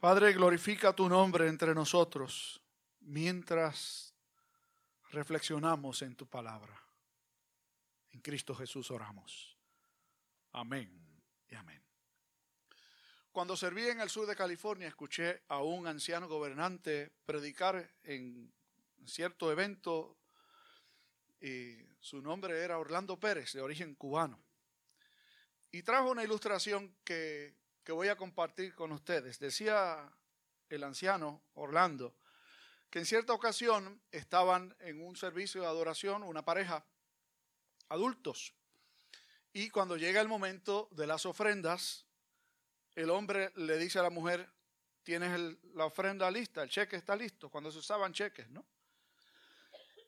Padre, glorifica tu nombre entre nosotros mientras reflexionamos en tu palabra. En Cristo Jesús oramos. Amén y amén. Cuando serví en el sur de California, escuché a un anciano gobernante predicar en cierto evento y su nombre era Orlando Pérez, de origen cubano. Y trajo una ilustración que, que voy a compartir con ustedes. Decía el anciano Orlando que en cierta ocasión estaban en un servicio de adoración una pareja adultos. Y cuando llega el momento de las ofrendas, el hombre le dice a la mujer, tienes la ofrenda lista, el cheque está listo, cuando se usaban cheques, ¿no?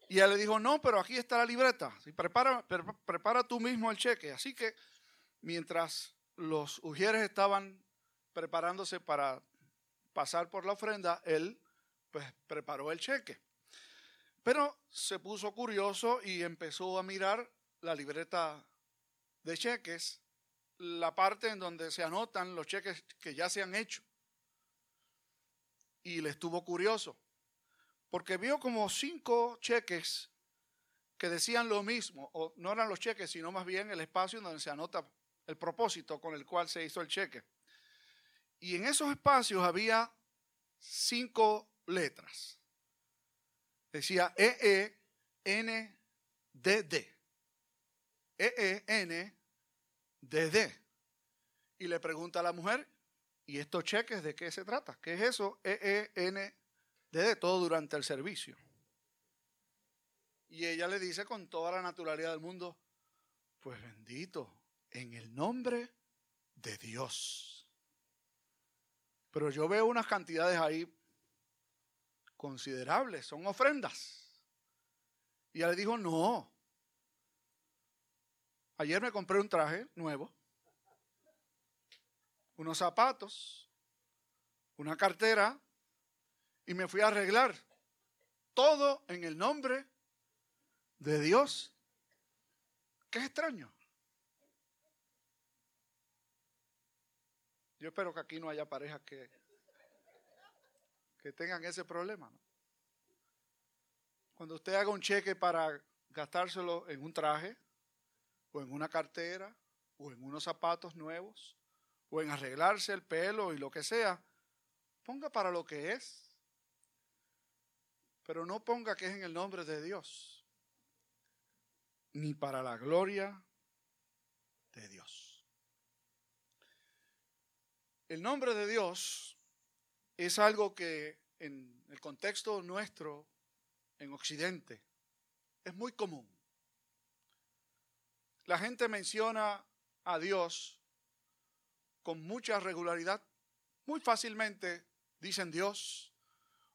Y ella le dijo, no, pero aquí está la libreta, prepara, prepara tú mismo el cheque. Así que mientras los ujieres estaban preparándose para pasar por la ofrenda, él pues preparó el cheque. Pero se puso curioso y empezó a mirar la libreta de cheques, la parte en donde se anotan los cheques que ya se han hecho. Y le estuvo curioso, porque vio como cinco cheques que decían lo mismo, o no eran los cheques, sino más bien el espacio donde se anota el propósito con el cual se hizo el cheque. Y en esos espacios había cinco letras. Decía E-E-N-D-D. E-E-N-D-D. Y le pregunta a la mujer, ¿y estos cheques de qué se trata? ¿Qué es eso? E-E-N-D-D, todo durante el servicio. Y ella le dice con toda la naturalidad del mundo, pues bendito, en el nombre de Dios. Pero yo veo unas cantidades ahí considerables, son ofrendas. Y ella le dijo, no. Ayer me compré un traje nuevo, unos zapatos, una cartera y me fui a arreglar. Todo en el nombre de Dios. Qué extraño. Yo espero que aquí no haya parejas que, que tengan ese problema. Cuando usted haga un cheque para gastárselo en un traje, o en una cartera, o en unos zapatos nuevos, o en arreglarse el pelo y lo que sea, ponga para lo que es. Pero no ponga que es en el nombre de Dios, ni para la gloria de Dios. El nombre de Dios es algo que en el contexto nuestro, en Occidente, es muy común. La gente menciona a Dios con mucha regularidad. Muy fácilmente dicen Dios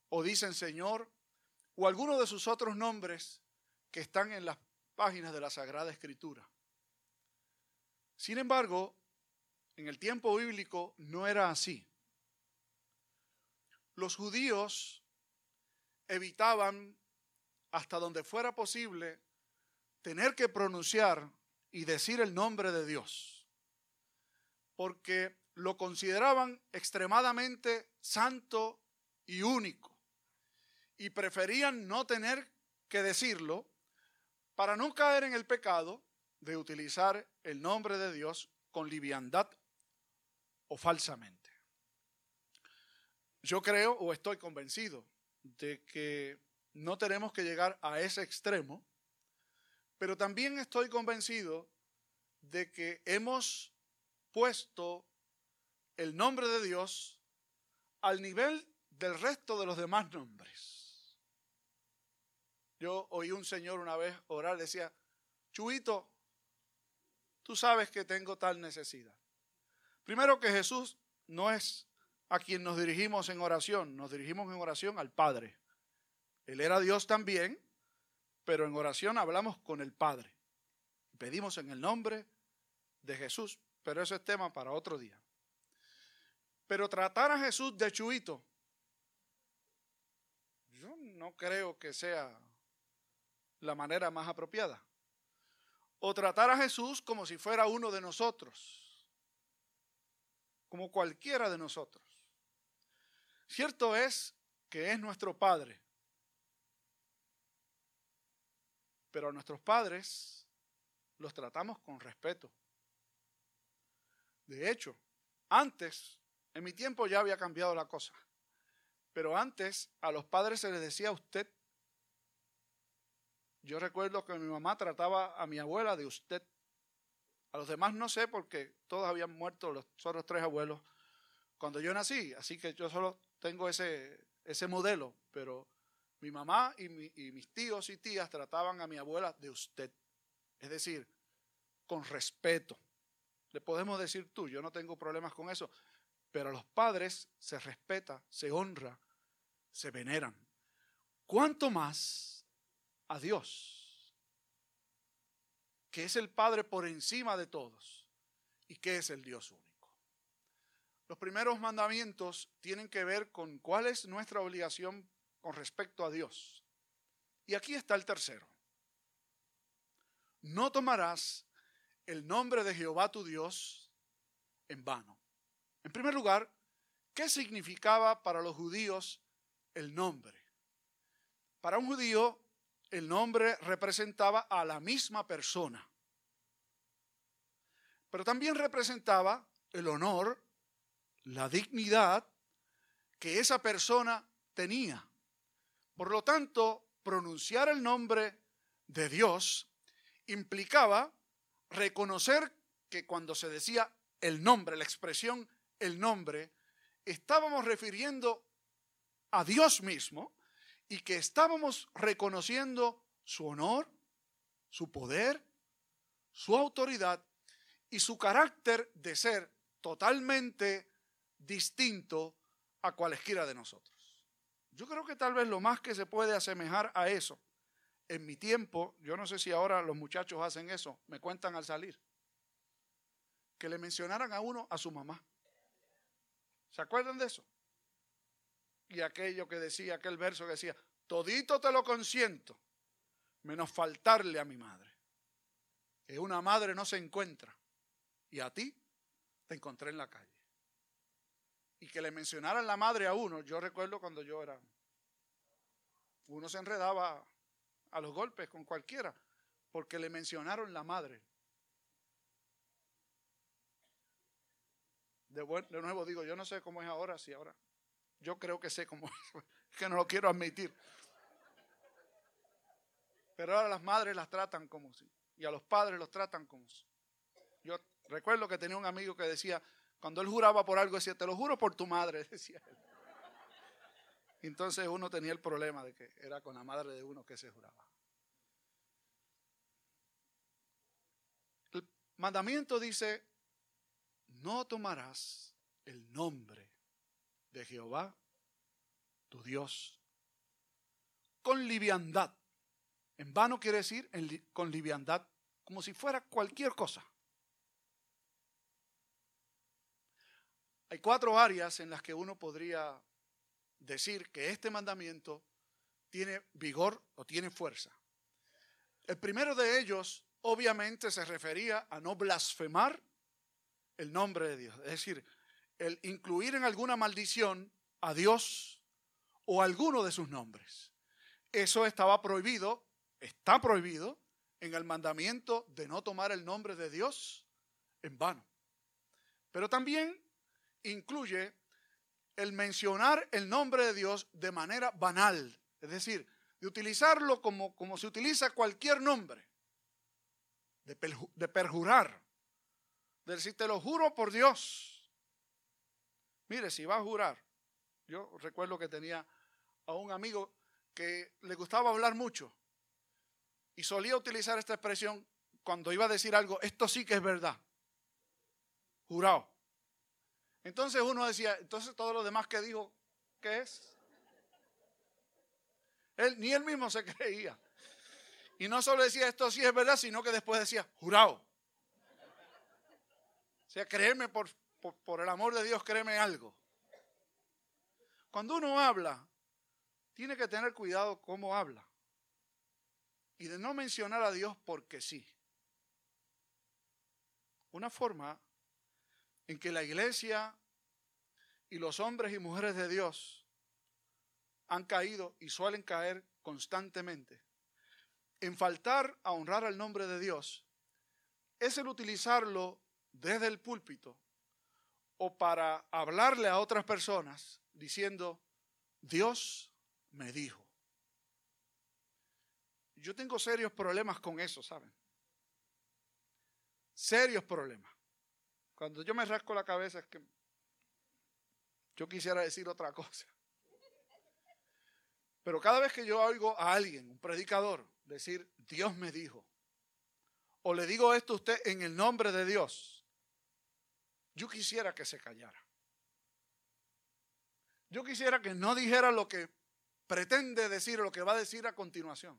o dicen Señor o alguno de sus otros nombres que están en las páginas de la Sagrada Escritura. Sin embargo, en el tiempo bíblico no era así. Los judíos evitaban, hasta donde fuera posible, tener que pronunciar y decir el nombre de Dios, porque lo consideraban extremadamente santo y único, y preferían no tener que decirlo para no caer en el pecado de utilizar el nombre de Dios con liviandad o falsamente. Yo creo o estoy convencido de que no tenemos que llegar a ese extremo, pero también estoy convencido de que hemos puesto el nombre de Dios al nivel del resto de los demás nombres. Yo oí un señor una vez orar, decía, Chuito, tú sabes que tengo tal necesidad. Primero que Jesús no es a quien nos dirigimos en oración, nos dirigimos en oración al Padre. Él era Dios también, pero en oración hablamos con el Padre. Pedimos en el nombre de Jesús, pero eso es tema para otro día. Pero tratar a Jesús de chuito, yo no creo que sea la manera más apropiada. O tratar a Jesús como si fuera uno de nosotros como cualquiera de nosotros. Cierto es que es nuestro Padre, pero a nuestros padres los tratamos con respeto. De hecho, antes, en mi tiempo ya había cambiado la cosa, pero antes a los padres se les decía usted. Yo recuerdo que mi mamá trataba a mi abuela de usted. A los demás no sé porque todos habían muerto, los otros tres abuelos, cuando yo nací. Así que yo solo tengo ese, ese modelo, pero mi mamá y, y mis tíos y tías trataban a mi abuela de usted. Es decir, con respeto. Le podemos decir tú, yo no tengo problemas con eso, pero a los padres se respeta, se honra, se veneran. ¿Cuánto más a Dios, que es el Padre por encima de todos y que es el Dios único? Los primeros mandamientos tienen que ver con cuál es nuestra obligación con respecto a Dios. Y aquí está el tercero. No tomarás el nombre de Jehová tu Dios en vano. En primer lugar, ¿qué significaba para los judíos el nombre? Para un judío, el nombre representaba a la misma persona, pero también representaba el honor, la dignidad que esa persona tenía. Por lo tanto, pronunciar el nombre de Dios implicaba reconocer que cuando se decía el nombre, la expresión el nombre, estábamos refiriendo a Dios mismo y que estábamos reconociendo su honor, su poder, su autoridad y su carácter de ser totalmente distinto a cualesquiera de nosotros. Yo creo que tal vez lo más que se puede asemejar a eso en mi tiempo, yo no sé si ahora los muchachos hacen eso, me cuentan al salir, que le mencionaran a uno a su mamá. ¿Se acuerdan de eso? Y aquello que decía, aquel verso que decía, todito te lo consiento, menos faltarle a mi madre. Que una madre no se encuentra y a ti te encontré en la calle. Y que le mencionaran la madre a uno, yo recuerdo cuando yo era, uno se enredaba a los golpes con cualquiera, porque le mencionaron la madre. De, de nuevo digo, yo no sé cómo es ahora, si ahora. Yo creo que sé cómo es, que no lo quiero admitir. Pero ahora las madres las tratan como si, y a los padres los tratan como si. Yo recuerdo que tenía un amigo que decía, cuando él juraba por algo, decía, te lo juro por tu madre, decía él. Entonces uno tenía el problema de que era con la madre de uno que se juraba. El mandamiento dice, no tomarás el nombre de Jehová, tu Dios, con liviandad. En vano quiere decir con liviandad, como si fuera cualquier cosa. Hay cuatro áreas en las que uno podría decir que este mandamiento tiene vigor o tiene fuerza. El primero de ellos obviamente se refería a no blasfemar el nombre de Dios, es decir, el incluir en alguna maldición a Dios o alguno de sus nombres. Eso estaba prohibido, está prohibido en el mandamiento de no tomar el nombre de Dios en vano. Pero también incluye el mencionar el nombre de Dios de manera banal, es decir, de utilizarlo como, como se utiliza cualquier nombre, de, perjurar, de decir, te lo juro por Dios. Mire, si va a jurar, yo recuerdo que tenía a un amigo que le gustaba hablar mucho y solía utilizar esta expresión cuando iba a decir algo, esto sí que es verdad, jurado. Entonces uno decía, entonces todo lo demás que dijo, ¿qué es? Él, ni él mismo se creía. Y no solo decía esto sí es verdad, sino que después decía, jurado. O sea, créeme por, por, el amor de Dios, créeme algo. Cuando uno habla, tiene que tener cuidado cómo habla. Y de no mencionar a Dios porque sí. Una forma en que la iglesia y los hombres y mujeres de Dios han caído y suelen caer constantemente en faltar a honrar al nombre de Dios es el utilizarlo desde el púlpito o para hablarle a otras personas diciendo, Dios me dijo. Yo tengo serios problemas con eso, ¿saben? Serios problemas. Cuando yo me rasco la cabeza es que yo quisiera decir otra cosa. Pero cada vez que yo oigo a alguien, un predicador, decir, Dios me dijo, o le digo esto a usted en el nombre de Dios, yo quisiera que se callara. Yo quisiera que no dijera lo que pretende decir o lo que va a decir a continuación.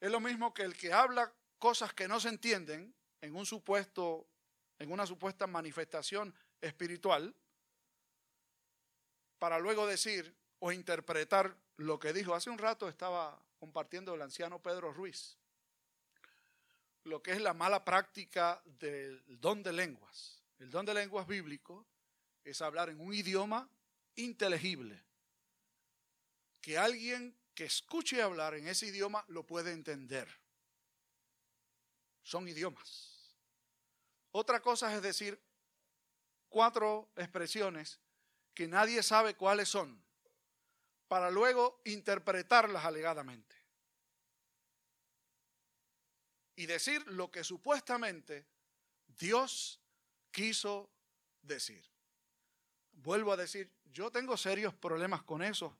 Es lo mismo que el que habla cosas que no se entienden en un supuesto en una supuesta manifestación espiritual para luego decir o interpretar lo que dijo. Hace un rato estaba compartiendo el anciano Pedro Ruiz lo que es la mala práctica del don de lenguas. El don de lenguas bíblico es hablar en un idioma inteligible, que alguien que escuche hablar en ese idioma lo puede entender. Son idiomas. Otra cosa es decir cuatro expresiones que nadie sabe cuáles son, para luego interpretarlas alegadamente. Y decir lo que supuestamente Dios quiso decir. Vuelvo a decir, yo tengo serios problemas con eso,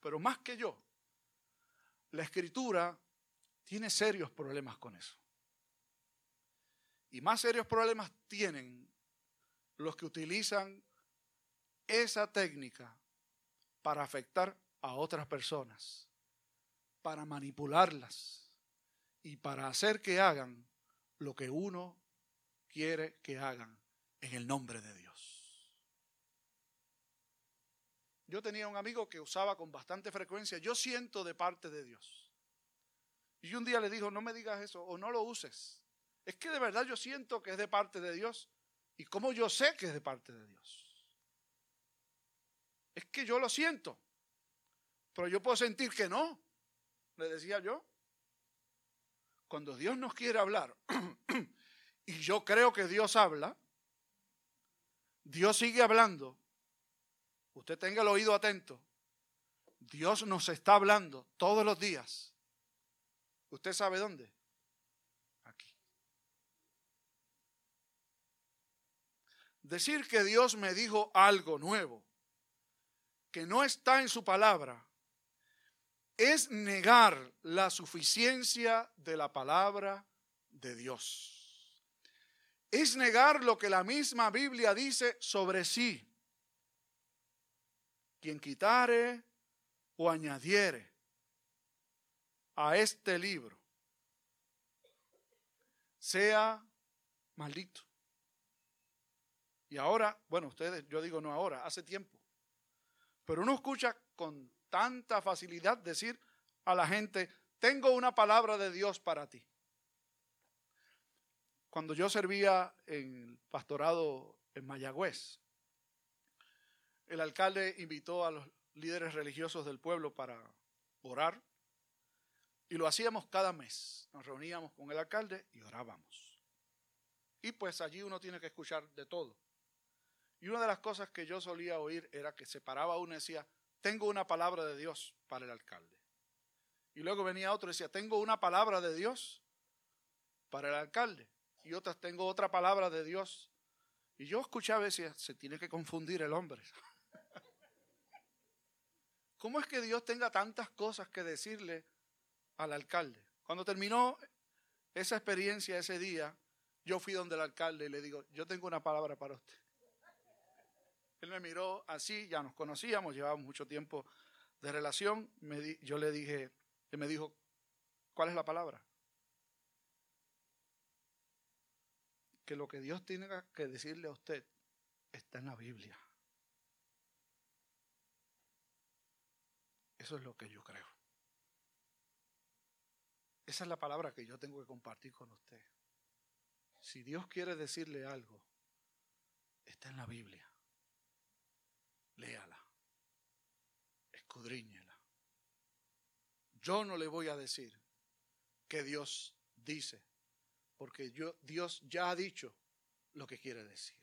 pero más que yo, la escritura tiene serios problemas con eso. Y más serios problemas tienen los que utilizan esa técnica para afectar a otras personas, para manipularlas y para hacer que hagan lo que uno quiere que hagan en el nombre de Dios. Yo tenía un amigo que usaba con bastante frecuencia, yo siento de parte de Dios. Y un día le dijo, no me digas eso o no lo uses. Es que de verdad yo siento que es de parte de Dios. ¿Y cómo yo sé que es de parte de Dios? Es que yo lo siento. Pero yo puedo sentir que no, le decía yo. Cuando Dios nos quiere hablar, y yo creo que Dios habla, Dios sigue hablando. Usted tenga el oído atento. Dios nos está hablando todos los días. ¿Usted sabe dónde? Aquí. Decir que Dios me dijo algo nuevo, que no está en su palabra, es negar la suficiencia de la palabra de Dios. Es negar lo que la misma Biblia dice sobre sí. Quien quitare o añadiere a este libro sea maldito. Y ahora, bueno, ustedes, yo digo no ahora, hace tiempo. Pero uno escucha con tanta facilidad decir a la gente, tengo una palabra de Dios para ti. Cuando yo servía en el pastorado en Mayagüez, el alcalde invitó a los líderes religiosos del pueblo para orar y lo hacíamos cada mes. Nos reuníamos con el alcalde y orábamos. Y pues allí uno tiene que escuchar de todo. Y una de las cosas que yo solía oír era que se paraba uno y decía, tengo una palabra de Dios para el alcalde. Y luego venía otro y decía, tengo una palabra de Dios para el alcalde. Y otras, tengo otra palabra de Dios. Y yo escuchaba y decía, se tiene que confundir el hombre. ¿Cómo es que Dios tenga tantas cosas que decirle al alcalde. Cuando terminó esa experiencia ese día, yo fui donde el alcalde y le digo, yo tengo una palabra para usted. Él me miró así, ya nos conocíamos, llevábamos mucho tiempo de relación. Yo le dije, él me dijo, ¿cuál es la palabra? Que lo que Dios tiene que decirle a usted está en la Biblia. Eso es lo que yo creo. Esa es la palabra que yo tengo que compartir con usted. Si Dios quiere decirle algo, está en la Biblia. Léala. escudriñela. Yo no le voy a decir que Dios dice, porque Dios ya ha dicho lo que quiere decir.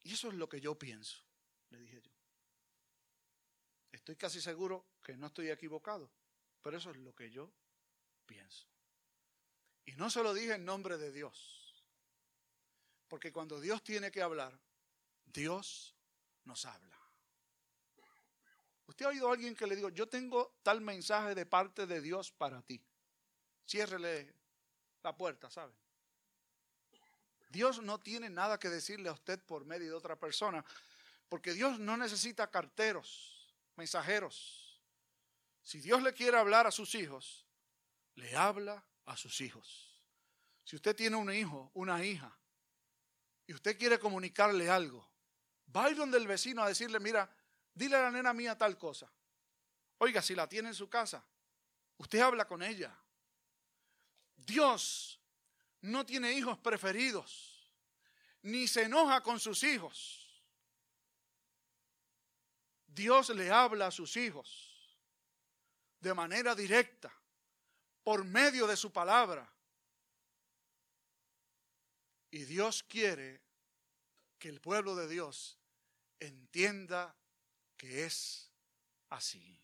Y eso es lo que yo pienso, le dije yo. Estoy casi seguro que no estoy equivocado, pero eso es lo que yo pienso. Y no se lo dije en nombre de Dios, porque cuando Dios tiene que hablar, Dios nos habla. Usted ha oído a alguien que le digo, yo tengo tal mensaje de parte de Dios para ti. Ciérrele la puerta, ¿sabe? Dios no tiene nada que decirle a usted por medio de otra persona, porque Dios no necesita carteros, mensajeros. Si Dios le quiere hablar a sus hijos, le habla a sus hijos. Si usted tiene un hijo, una hija, y usted quiere comunicarle algo, va a ir donde el vecino a decirle, mira, dile a la nena mía tal cosa. Oiga, si la tiene en su casa, usted habla con ella. Dios no tiene hijos preferidos, ni se enoja con sus hijos. Dios le habla a sus hijos de manera directa, por medio de su palabra. Y Dios quiere que el pueblo de Dios entienda que es así.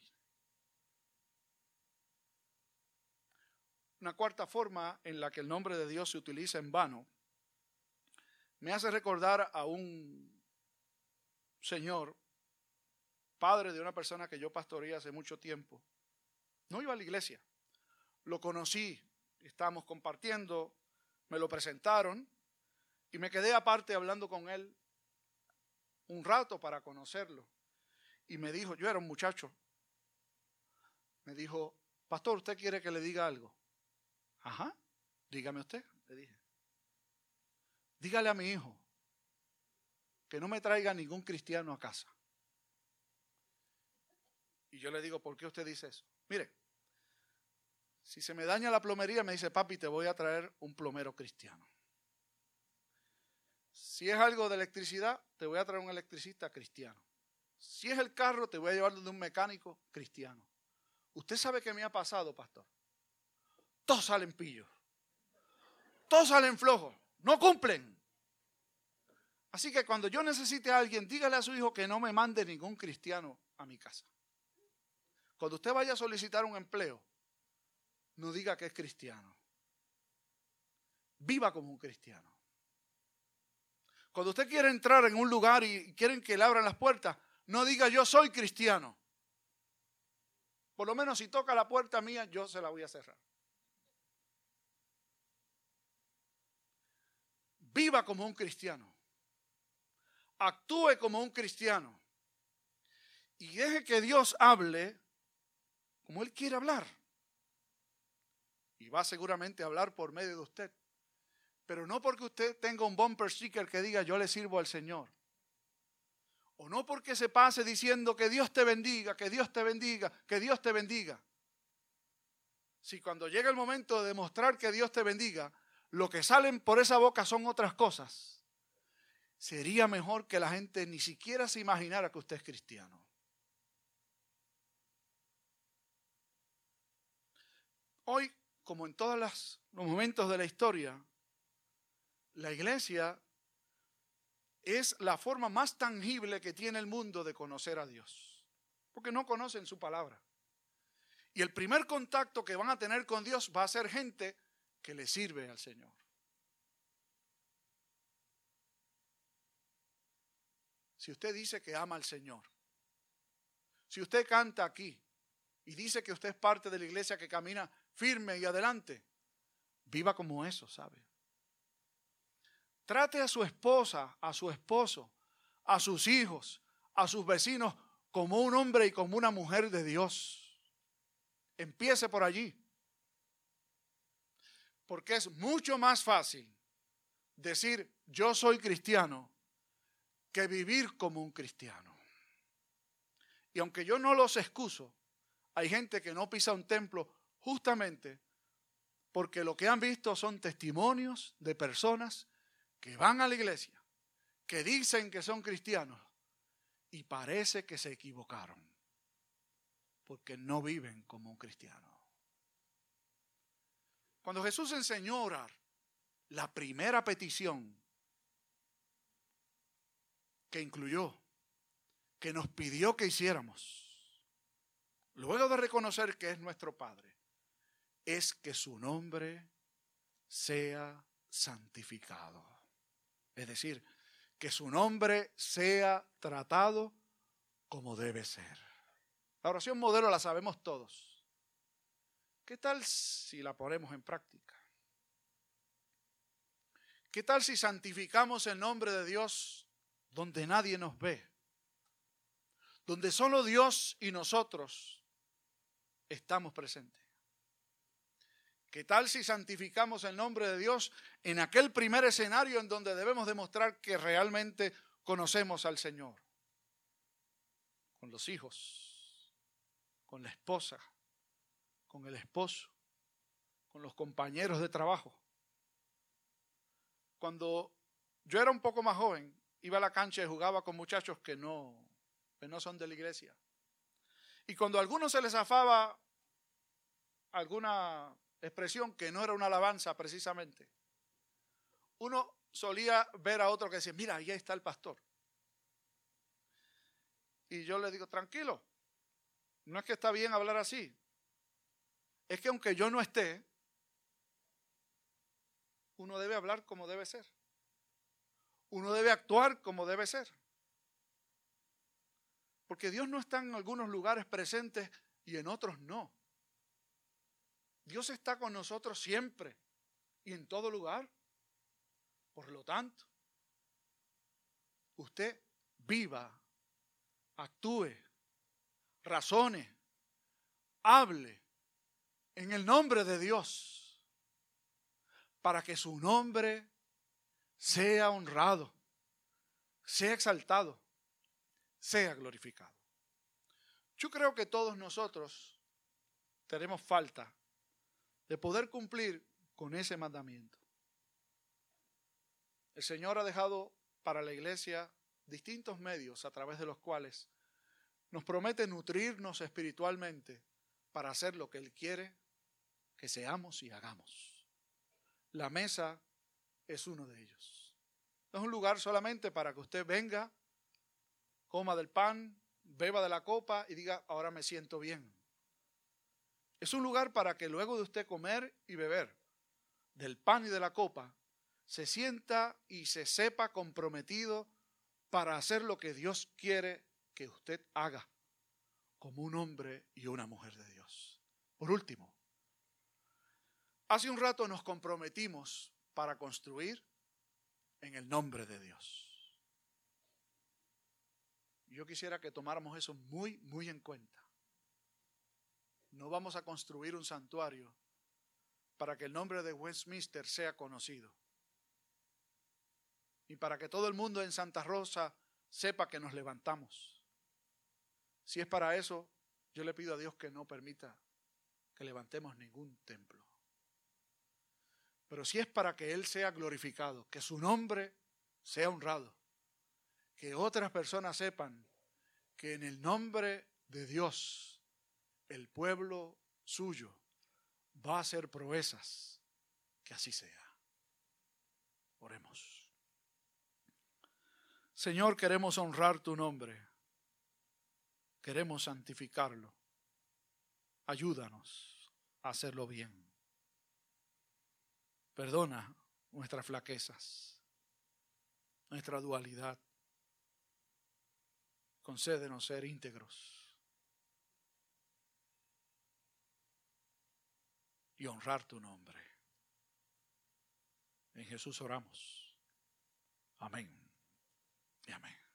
Una cuarta forma en la que el nombre de Dios se utiliza en vano me hace recordar a un señor, padre de una persona que yo pastoreé hace mucho tiempo. No iba a la iglesia, lo conocí, estábamos compartiendo, me lo presentaron y me quedé aparte hablando con él un rato para conocerlo. Y me dijo, yo era un muchacho, me dijo, pastor, ¿usted quiere que le diga algo? Ajá, dígame usted, le dije. Dígale a mi hijo que no me traiga ningún cristiano a casa. Y yo le digo, ¿por qué usted dice eso? Mire, si se me daña la plomería, me dice, papi, te voy a traer un plomero cristiano. Si es algo de electricidad, te voy a traer un electricista cristiano. Si es el carro, te voy a llevar de un mecánico cristiano. Usted sabe qué me ha pasado, pastor todos salen pillos. Todos salen flojos. No cumplen. Así que cuando yo necesite a alguien, dígale a su hijo que no me mande ningún cristiano a mi casa. Cuando usted vaya a solicitar un empleo, no diga que es cristiano. Viva como un cristiano. Cuando usted quiere entrar en un lugar y quieren que le abran las puertas, no diga yo soy cristiano. Por lo menos si toca la puerta mía, yo se la voy a cerrar. Viva como un cristiano. Actúe como un cristiano. Y deje que Dios hable como Él quiere hablar. Y va seguramente a hablar por medio de usted. Pero no porque usted tenga un bumper sticker que diga yo le sirvo al Señor. O no porque se pase diciendo que Dios te bendiga, que Dios te bendiga, que Dios te bendiga. Si cuando llega el momento de demostrar que Dios te bendiga, lo que salen por esa boca son otras cosas, sería mejor que la gente ni siquiera se imaginara que usted es cristiano. Hoy, como en todos los momentos de la historia, la iglesia es la forma más tangible que tiene el mundo de conocer a Dios, porque no conocen su palabra. Y el primer contacto que van a tener con Dios va a ser gente que le sirve al Señor. Si usted dice que ama al Señor, si usted canta aquí y dice que usted es parte de la iglesia que camina firme y adelante, viva como eso, ¿sabe? Trate a su esposa, a su esposo, a sus hijos, a sus vecinos como un hombre y como una mujer de Dios. Empiece por allí. Porque es mucho más fácil decir yo soy cristiano que vivir como un cristiano. Y aunque yo no los excuso, hay gente que no pisa un templo justamente porque lo que han visto son testimonios de personas que van a la iglesia, que dicen que son cristianos y parece que se equivocaron, porque no viven como un cristiano. Cuando Jesús enseñó a orar, la primera petición que incluyó, que nos pidió que hiciéramos, luego de reconocer que es nuestro Padre, es que su nombre sea santificado. Es decir, que su nombre sea tratado como debe ser. La oración modelo la sabemos todos. ¿Qué tal si la ponemos en práctica? ¿Qué tal si santificamos el nombre de Dios donde nadie nos ve? Donde solo Dios y nosotros estamos presentes. ¿Qué tal si santificamos el nombre de Dios en aquel primer escenario en donde debemos demostrar que realmente conocemos al Señor? Con los hijos, con la esposa, con el esposo, con los compañeros de trabajo. Cuando yo era un poco más joven, iba a la cancha y jugaba con muchachos que no, que no son de la iglesia. Y cuando a algunos se les afaba alguna expresión que no era una alabanza precisamente, uno solía ver a otro que decía, mira, ahí está el pastor. Y yo le digo, tranquilo, no es que está bien hablar así, es que aunque yo no esté, uno debe hablar como debe ser. Uno debe actuar como debe ser. Porque Dios no está en algunos lugares presentes y en otros no. Dios está con nosotros siempre y en todo lugar. Por lo tanto, usted viva, actúe, razone, hable en el nombre de Dios para que su nombre sea honrado, sea exaltado, sea glorificado. Yo creo que todos nosotros tenemos falta de poder cumplir con ese mandamiento. El Señor ha dejado para la iglesia distintos medios a través de los cuales nos promete nutrirnos espiritualmente para hacer lo que Él quiere que seamos y hagamos. La mesa es uno de ellos. No es un lugar solamente para que usted venga, coma del pan, beba de la copa y diga, ahora me siento bien. Es un lugar para que luego de usted comer y beber del pan y de la copa, se sienta y se sepa comprometido para hacer lo que Dios quiere que usted haga como un hombre y una mujer de Dios. Por último, hace un rato nos comprometimos para construir en el nombre de Dios. Yo quisiera que tomáramos eso muy, muy en cuenta. No vamos a construir un santuario para que el nombre de Westminster sea conocido. Y para que todo el mundo en Santa Rosa sepa que nos levantamos. Si es para eso, yo le pido a Dios que no permita que levantemos ningún templo. Pero si es para que Él sea glorificado, que su nombre sea honrado, que otras personas sepan que en el nombre de Dios el pueblo suyo va a hacer proezas, que así sea. Oremos. Señor, queremos honrar tu nombre, queremos santificarlo. Ayúdanos a hacerlo bien. Perdona nuestras flaquezas, nuestra dualidad. Concédenos ser íntegros y honrar tu nombre. En Jesús oramos. Amén y amén.